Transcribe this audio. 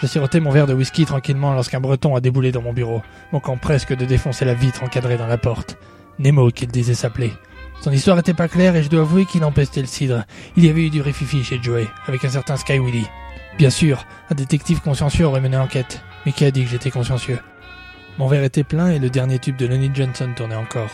Je sirotais mon verre de whisky tranquillement lorsqu'un breton a déboulé dans mon bureau, manquant presque de défoncer la vitre encadrée dans la porte. Nemo qu'il disait s'appeler. Son histoire était pas claire et je dois avouer qu'il empestait le cidre. Il y avait eu du rififi chez Joey, avec un certain Sky Willy. Bien sûr, un détective consciencieux aurait mené l'enquête, mais qui a dit que j'étais consciencieux? Mon verre était plein et le dernier tube de Lonnie Johnson tournait encore.